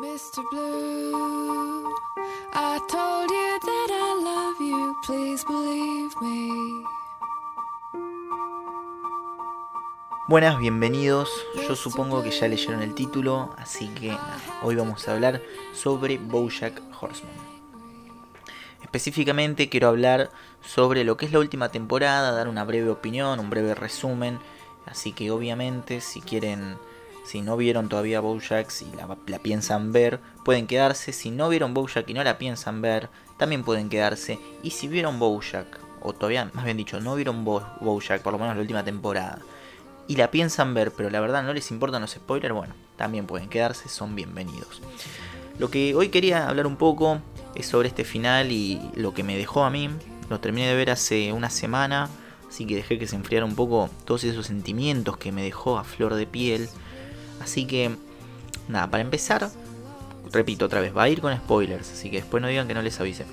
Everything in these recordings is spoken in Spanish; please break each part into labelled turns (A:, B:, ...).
A: Mr. Blue, I told you that I love you, please believe me.
B: Buenas, bienvenidos. Yo supongo que ya leyeron el título, así que hoy vamos a hablar sobre Bojack Horseman. Específicamente quiero hablar sobre lo que es la última temporada, dar una breve opinión, un breve resumen. Así que obviamente si quieren, si no vieron todavía Bojack la, la piensan ver, pueden quedarse. Si no vieron Bojack y no la piensan ver, también pueden quedarse. Y si vieron Bojack, o todavía, más bien dicho, no vieron Bo Bojack, por lo menos la última temporada, y la piensan ver, pero la verdad no les importan los spoilers, bueno, también pueden quedarse, son bienvenidos. Lo que hoy quería hablar un poco es sobre este final y lo que me dejó a mí. Lo terminé de ver hace una semana, así que dejé que se enfriara un poco todos esos sentimientos que me dejó a flor de piel. Así que, nada, para empezar, repito otra vez, va a ir con spoilers, así que después no digan que no les avise.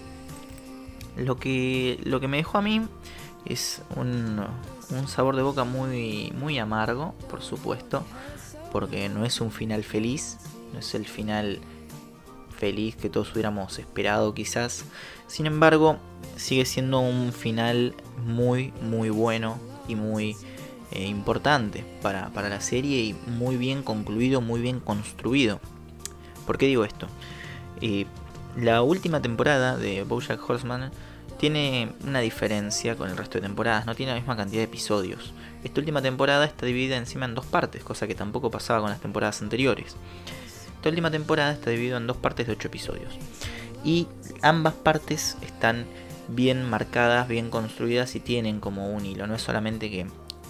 B: Lo que, lo que me dejó a mí es un, un sabor de boca muy, muy amargo, por supuesto, porque no es un final feliz, no es el final feliz que todos hubiéramos esperado quizás. Sin embargo, sigue siendo un final muy, muy bueno y muy eh, importante para, para, la serie y muy bien concluido, muy bien construido. ¿Por qué digo esto? Eh, la última temporada de Bojack Horseman tiene una diferencia con el resto de temporadas, no tiene la misma cantidad de episodios. Esta última temporada está dividida encima en dos partes, cosa que tampoco pasaba con las temporadas anteriores. Esta última temporada está dividida en dos partes de 8 episodios. Y ambas partes están bien marcadas, bien construidas y tienen como un hilo. No es solamente que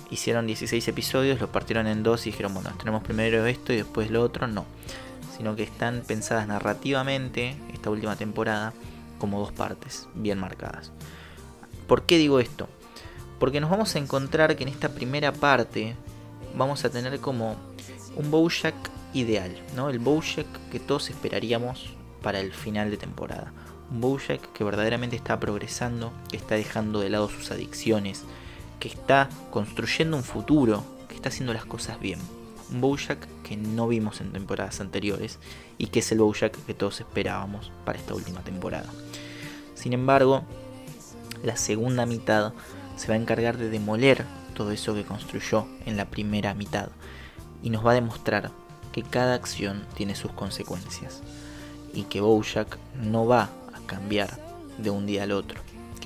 B: hicieron 16 episodios, los partieron en dos y dijeron, bueno, tenemos primero esto y después lo otro. No. Sino que están pensadas narrativamente, esta última temporada, como dos partes bien marcadas. ¿Por qué digo esto? Porque nos vamos a encontrar que en esta primera parte vamos a tener como un Bojack ideal, ¿no? El Bojack que todos esperaríamos para el final de temporada. Un Bojack que verdaderamente está progresando, que está dejando de lado sus adicciones, que está construyendo un futuro, que está haciendo las cosas bien. Un Bojack que no vimos en temporadas anteriores y que es el Bojack que todos esperábamos para esta última temporada. Sin embargo, la segunda mitad se va a encargar de demoler todo eso que construyó en la primera mitad y nos va a demostrar que cada acción tiene sus consecuencias y que Bojack no va a cambiar de un día al otro,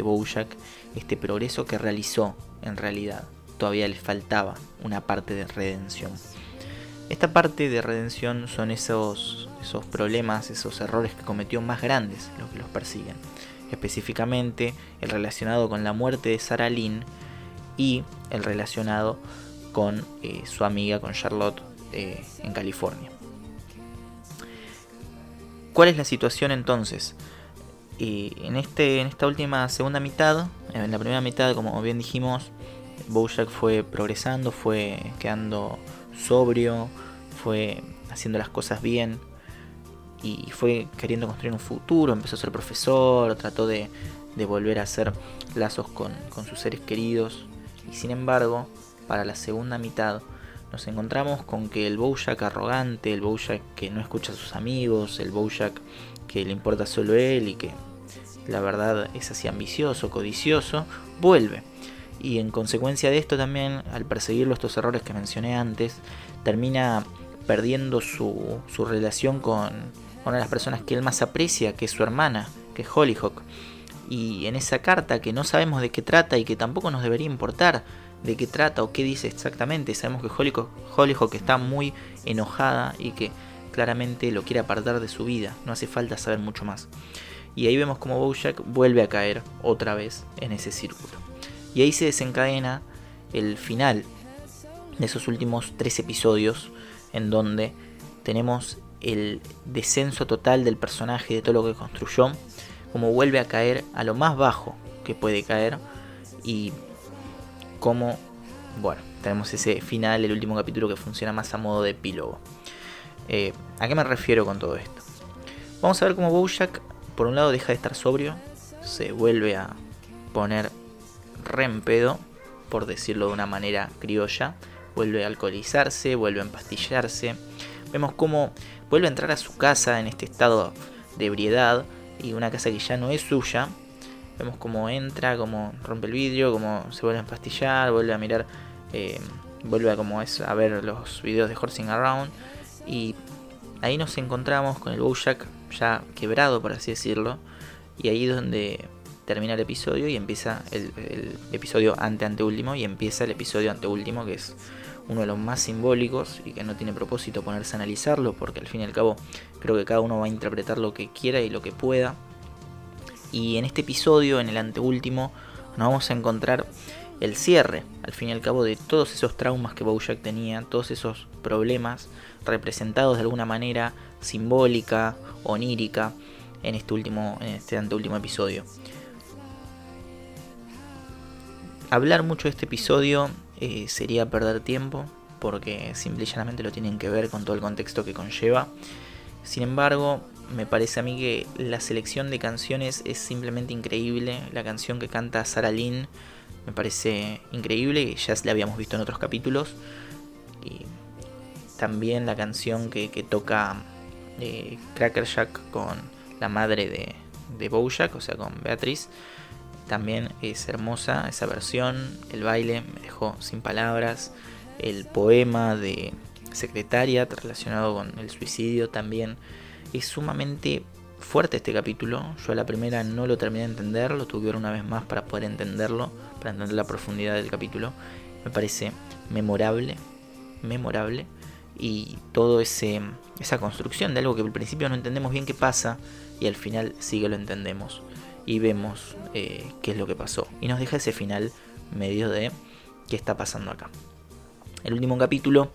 B: que este progreso que realizó en realidad, todavía le faltaba una parte de redención. Esta parte de redención son esos, esos problemas, esos errores que cometió más grandes los que los persiguen. Específicamente el relacionado con la muerte de Sarah Lynn y el relacionado con eh, su amiga, con Charlotte, eh, en California. ¿Cuál es la situación entonces? Eh, en, este, en esta última segunda mitad, en la primera mitad, como bien dijimos, Bojack fue progresando, fue quedando sobrio, fue haciendo las cosas bien y fue queriendo construir un futuro, empezó a ser profesor, trató de, de volver a hacer lazos con, con, sus seres queridos y sin embargo, para la segunda mitad nos encontramos con que el Bojack arrogante, el Bojack que no escucha a sus amigos, el Bojack que le importa solo él y que la verdad es así ambicioso, codicioso, vuelve. Y en consecuencia de esto también, al perseguirlo estos errores que mencioné antes, termina perdiendo su, su relación con una de las personas que él más aprecia, que es su hermana, que es Hollyhock. Y en esa carta que no sabemos de qué trata y que tampoco nos debería importar de qué trata o qué dice exactamente, sabemos que Hollyhock, Hollyhock está muy enojada y que claramente lo quiere apartar de su vida, no hace falta saber mucho más. Y ahí vemos como Bojack vuelve a caer otra vez en ese círculo. Y ahí se desencadena el final de esos últimos tres episodios en donde tenemos el descenso total del personaje, de todo lo que construyó, como vuelve a caer a lo más bajo que puede caer y como, bueno, tenemos ese final, el último capítulo que funciona más a modo de epílogo. Eh, ¿A qué me refiero con todo esto? Vamos a ver cómo Bojack, por un lado, deja de estar sobrio, se vuelve a poner rempedo, por decirlo de una manera criolla, vuelve a alcoholizarse, vuelve a empastillarse, Vemos cómo vuelve a entrar a su casa en este estado de ebriedad y una casa que ya no es suya. Vemos cómo entra, cómo rompe el vidrio, cómo se vuelve a empastillar, vuelve a mirar, eh, vuelve a, como es, a ver los videos de Horsing Around. Y ahí nos encontramos con el Bojack ya quebrado, por así decirlo. Y ahí es donde termina el episodio y empieza el, episodio ante anteúltimo y empieza el episodio anteúltimo que es uno de los más simbólicos y que no tiene propósito ponerse a analizarlo porque al fin y al cabo creo que cada uno va a interpretar lo que quiera y lo que pueda. Y en este episodio, en el anteúltimo, nos vamos a encontrar el cierre, al fin y al cabo, de todos esos traumas que Bojack tenía, todos esos problemas representados de alguna manera simbólica, onírica, en este último, en este anteúltimo episodio. Hablar mucho de este episodio eh, sería perder tiempo, porque simple y llanamente lo tienen que ver con todo el contexto que conlleva. Sin embargo, me parece a mí que la selección de canciones es simplemente increíble. La canción que canta Sarah Lynn me parece increíble, ya la habíamos visto en otros capítulos. Y también la canción que, toca eh, Cracker Jack con la madre de, de Bojack, o sea, con Beatriz. También es hermosa esa versión. El baile me dejó sin palabras. El poema de Secretariat relacionado con el suicidio también es sumamente fuerte este capítulo. Yo a la primera no lo terminé de entender, lo tuve que ver una vez más para poder entenderlo, para entender la profundidad del capítulo. Me parece memorable, memorable. Y todo ese esa construcción de algo que al principio no entendemos bien qué pasa y al final sí que lo entendemos y vemos eh, qué es lo que pasó. Y nos deja ese final medio de qué está pasando acá. El último capítulo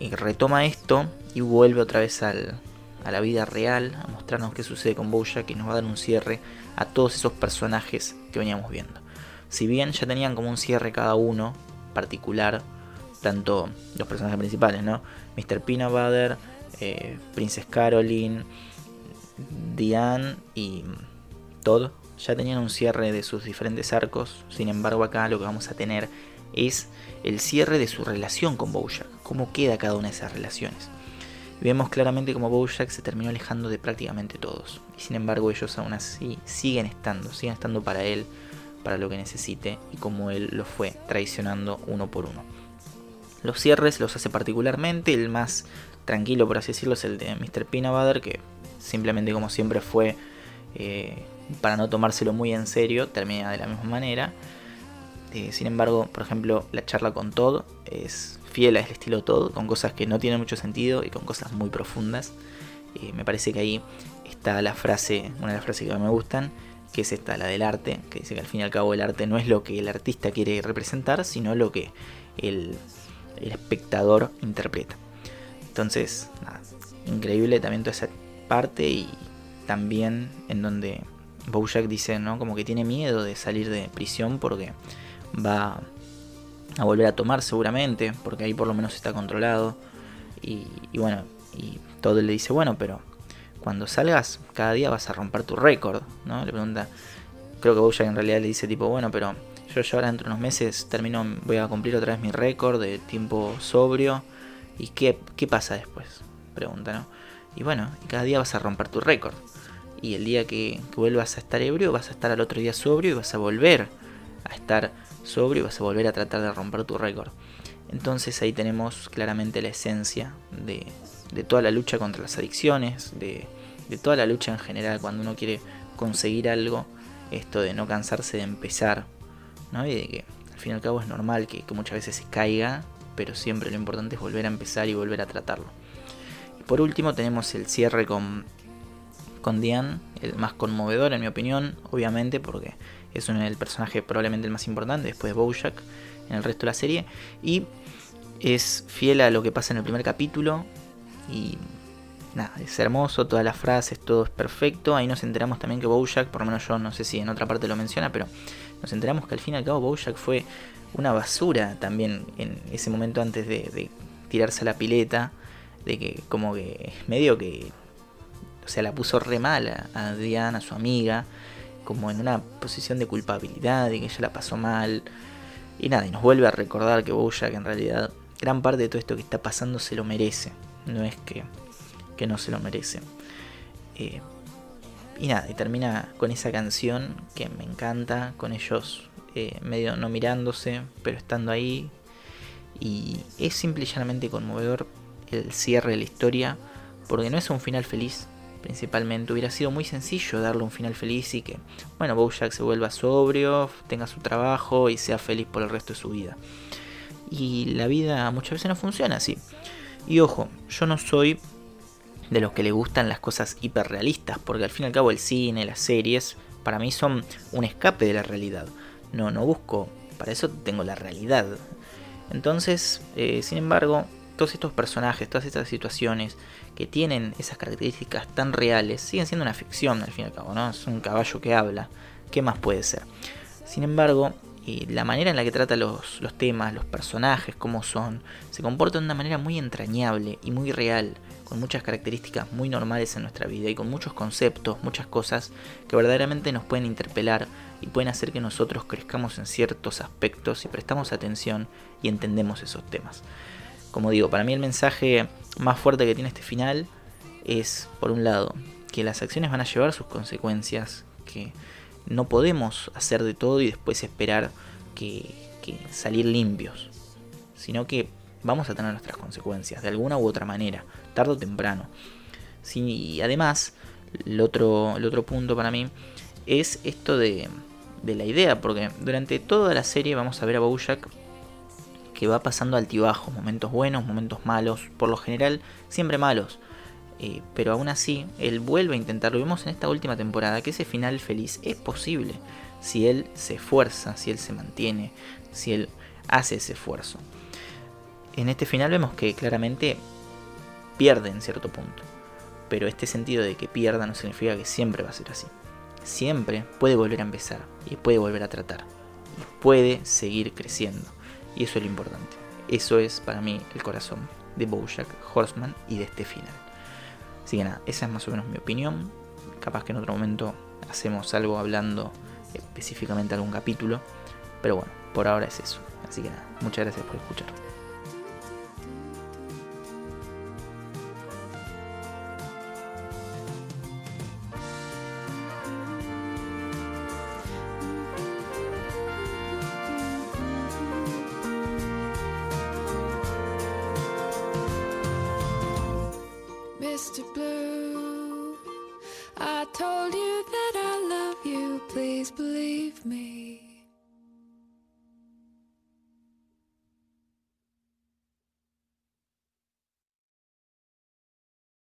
B: eh, retoma esto y vuelve otra vez al, a la vida real, a mostrarnos qué sucede con Bojack y nos va a dar un cierre a todos esos personajes que veníamos viendo. Si bien ya tenían como un cierre cada uno particular, tanto los personajes principales, ¿no? Mr. Peanut Butter, eh, Princess Caroline, Diane y Todd ya tenían un cierre de sus diferentes arcos. Sin embargo, acá lo que vamos a tener es el cierre de su relación con Bojack, cómo queda cada una de esas relaciones. Vemos claramente cómo Bojack se terminó alejando de prácticamente todos. Y sin embargo, ellos aún así siguen estando, siguen estando para él, para lo que necesite, y como él lo fue traicionando uno por uno. Los cierres los hace particularmente, el más tranquilo, por así decirlo, es el de Mr. Peanut que simplemente como siempre fue, eh, para no tomárselo muy en serio, termina de la misma manera. Eh, sin embargo, por ejemplo, la charla con Todd es fiel al estilo Todd, con cosas que no tienen mucho sentido y con cosas muy profundas. Eh, me parece que ahí está la frase, una de las frases que me gustan, que es esta, la del arte, que dice que al fin y al cabo el arte no es lo que el artista quiere representar, sino lo que el, el espectador interpreta. Entonces, nada, increíble también toda esa parte y también en donde Bojack dice, ¿no? Como que tiene miedo de salir de prisión porque va a volver a tomar seguramente, porque ahí por lo menos está controlado. Y, bueno, y todo le dice, bueno, pero cuando salgas, cada día vas a romper tu récord, ¿no? Le pregunta, creo que Bojack en realidad le dice tipo, bueno, pero yo ya ahora dentro de unos meses termino, voy a cumplir otra vez mi récord de tiempo sobrio. ¿Y qué, qué pasa después? Pregunta, ¿no? Y bueno, cada día vas a romper tu récord. Y el día que, que vuelvas a estar ebrio, vas a estar al otro día sobrio y vas a volver a estar sobrio y vas a volver a tratar de romper tu récord. Entonces ahí tenemos claramente la esencia de, toda la lucha contra las adicciones, de, toda la lucha en general cuando uno quiere conseguir algo, esto de no cansarse de empezar, ¿no? y de que al fin y al cabo es normal que, muchas veces se caiga, pero siempre lo importante es volver a empezar y volver a tratarlo. Y por último tenemos el cierre con, con Diane, el más conmovedor en mi opinión, obviamente porque es el personaje probablemente el más importante después de Bojack en el resto de la serie. Y es fiel a lo que pasa en el primer capítulo. Y nada, es hermoso, todas las frases, todo es perfecto. Ahí nos enteramos también que Bojack, por lo menos yo no sé si en otra parte lo menciona, pero nos enteramos que al fin y al cabo Bojack fue una basura también en ese momento antes de, tirarse a la pileta. De que como que medio que... O sea, la puso re mal a Diana, a su amiga como en una posición de culpabilidad y que ella la pasó mal. Y nada, y nos vuelve a recordar que Bojack en realidad gran parte de todo esto que está pasando se lo merece. no es que, que no se lo merece. Eh, y nada, y termina con esa canción que me encanta, con ellos eh, medio no mirándose, pero estando ahí. Y es simple y llanamente conmovedor el cierre de la historia, porque no es un final feliz, principalmente. Hubiera sido muy sencillo darle un final feliz y que, bueno, Bojack se vuelva sobrio, tenga su trabajo y sea feliz por el resto de su vida. Y la vida muchas veces no funciona así. Y ojo, yo no soy de los que le gustan las cosas hiperrealistas, porque al fin y al cabo el cine, las series, para mí son un escape de la realidad. No, no busco, para eso tengo la realidad. Entonces, eh, sin embargo, todos estos personajes, todas estas situaciones que tienen esas características tan reales, siguen siendo una ficción al fin y al cabo, ¿no? Es un caballo que habla. ¿Qué más puede ser? Sin embargo, la manera en la que trata los, los, temas, los personajes, cómo son, se comporta de una manera muy entrañable y muy real, con muchas características muy normales en nuestra vida y con muchos conceptos, muchas cosas que verdaderamente nos pueden interpelar y pueden hacer que nosotros crezcamos en ciertos aspectos y prestamos atención y entendemos esos temas. Como digo, para mí el mensaje más fuerte que tiene este final es, por un lado, que las acciones van a llevar sus consecuencias, que no podemos hacer de todo y después esperar que, que salir limpios, sino que vamos a tener nuestras consecuencias de alguna u otra manera, tarde o temprano. Sí, y además, el otro, el otro punto para mí es esto de, de la idea, porque durante toda la serie vamos a ver a Bojack que va pasando altibajos, momentos buenos, momentos malos, por lo general siempre malos. Eh, pero aún así, él vuelve a intentarlo. Vemos en esta última temporada que ese final feliz es posible si él se esfuerza, si él se mantiene, si él hace ese esfuerzo. En este final vemos que claramente pierde en cierto punto. Pero este sentido de que pierda no significa que siempre va a ser así. Siempre puede volver a empezar y puede volver a tratar. Y puede seguir creciendo. Y eso es lo importante. Eso es para mí el corazón de Bojack Horseman y de este final. Así que nada, esa es más o menos mi opinión. Capaz que en otro momento hacemos algo hablando específicamente algún capítulo. Pero bueno, por ahora es eso. Así que nada, muchas gracias por escuchar.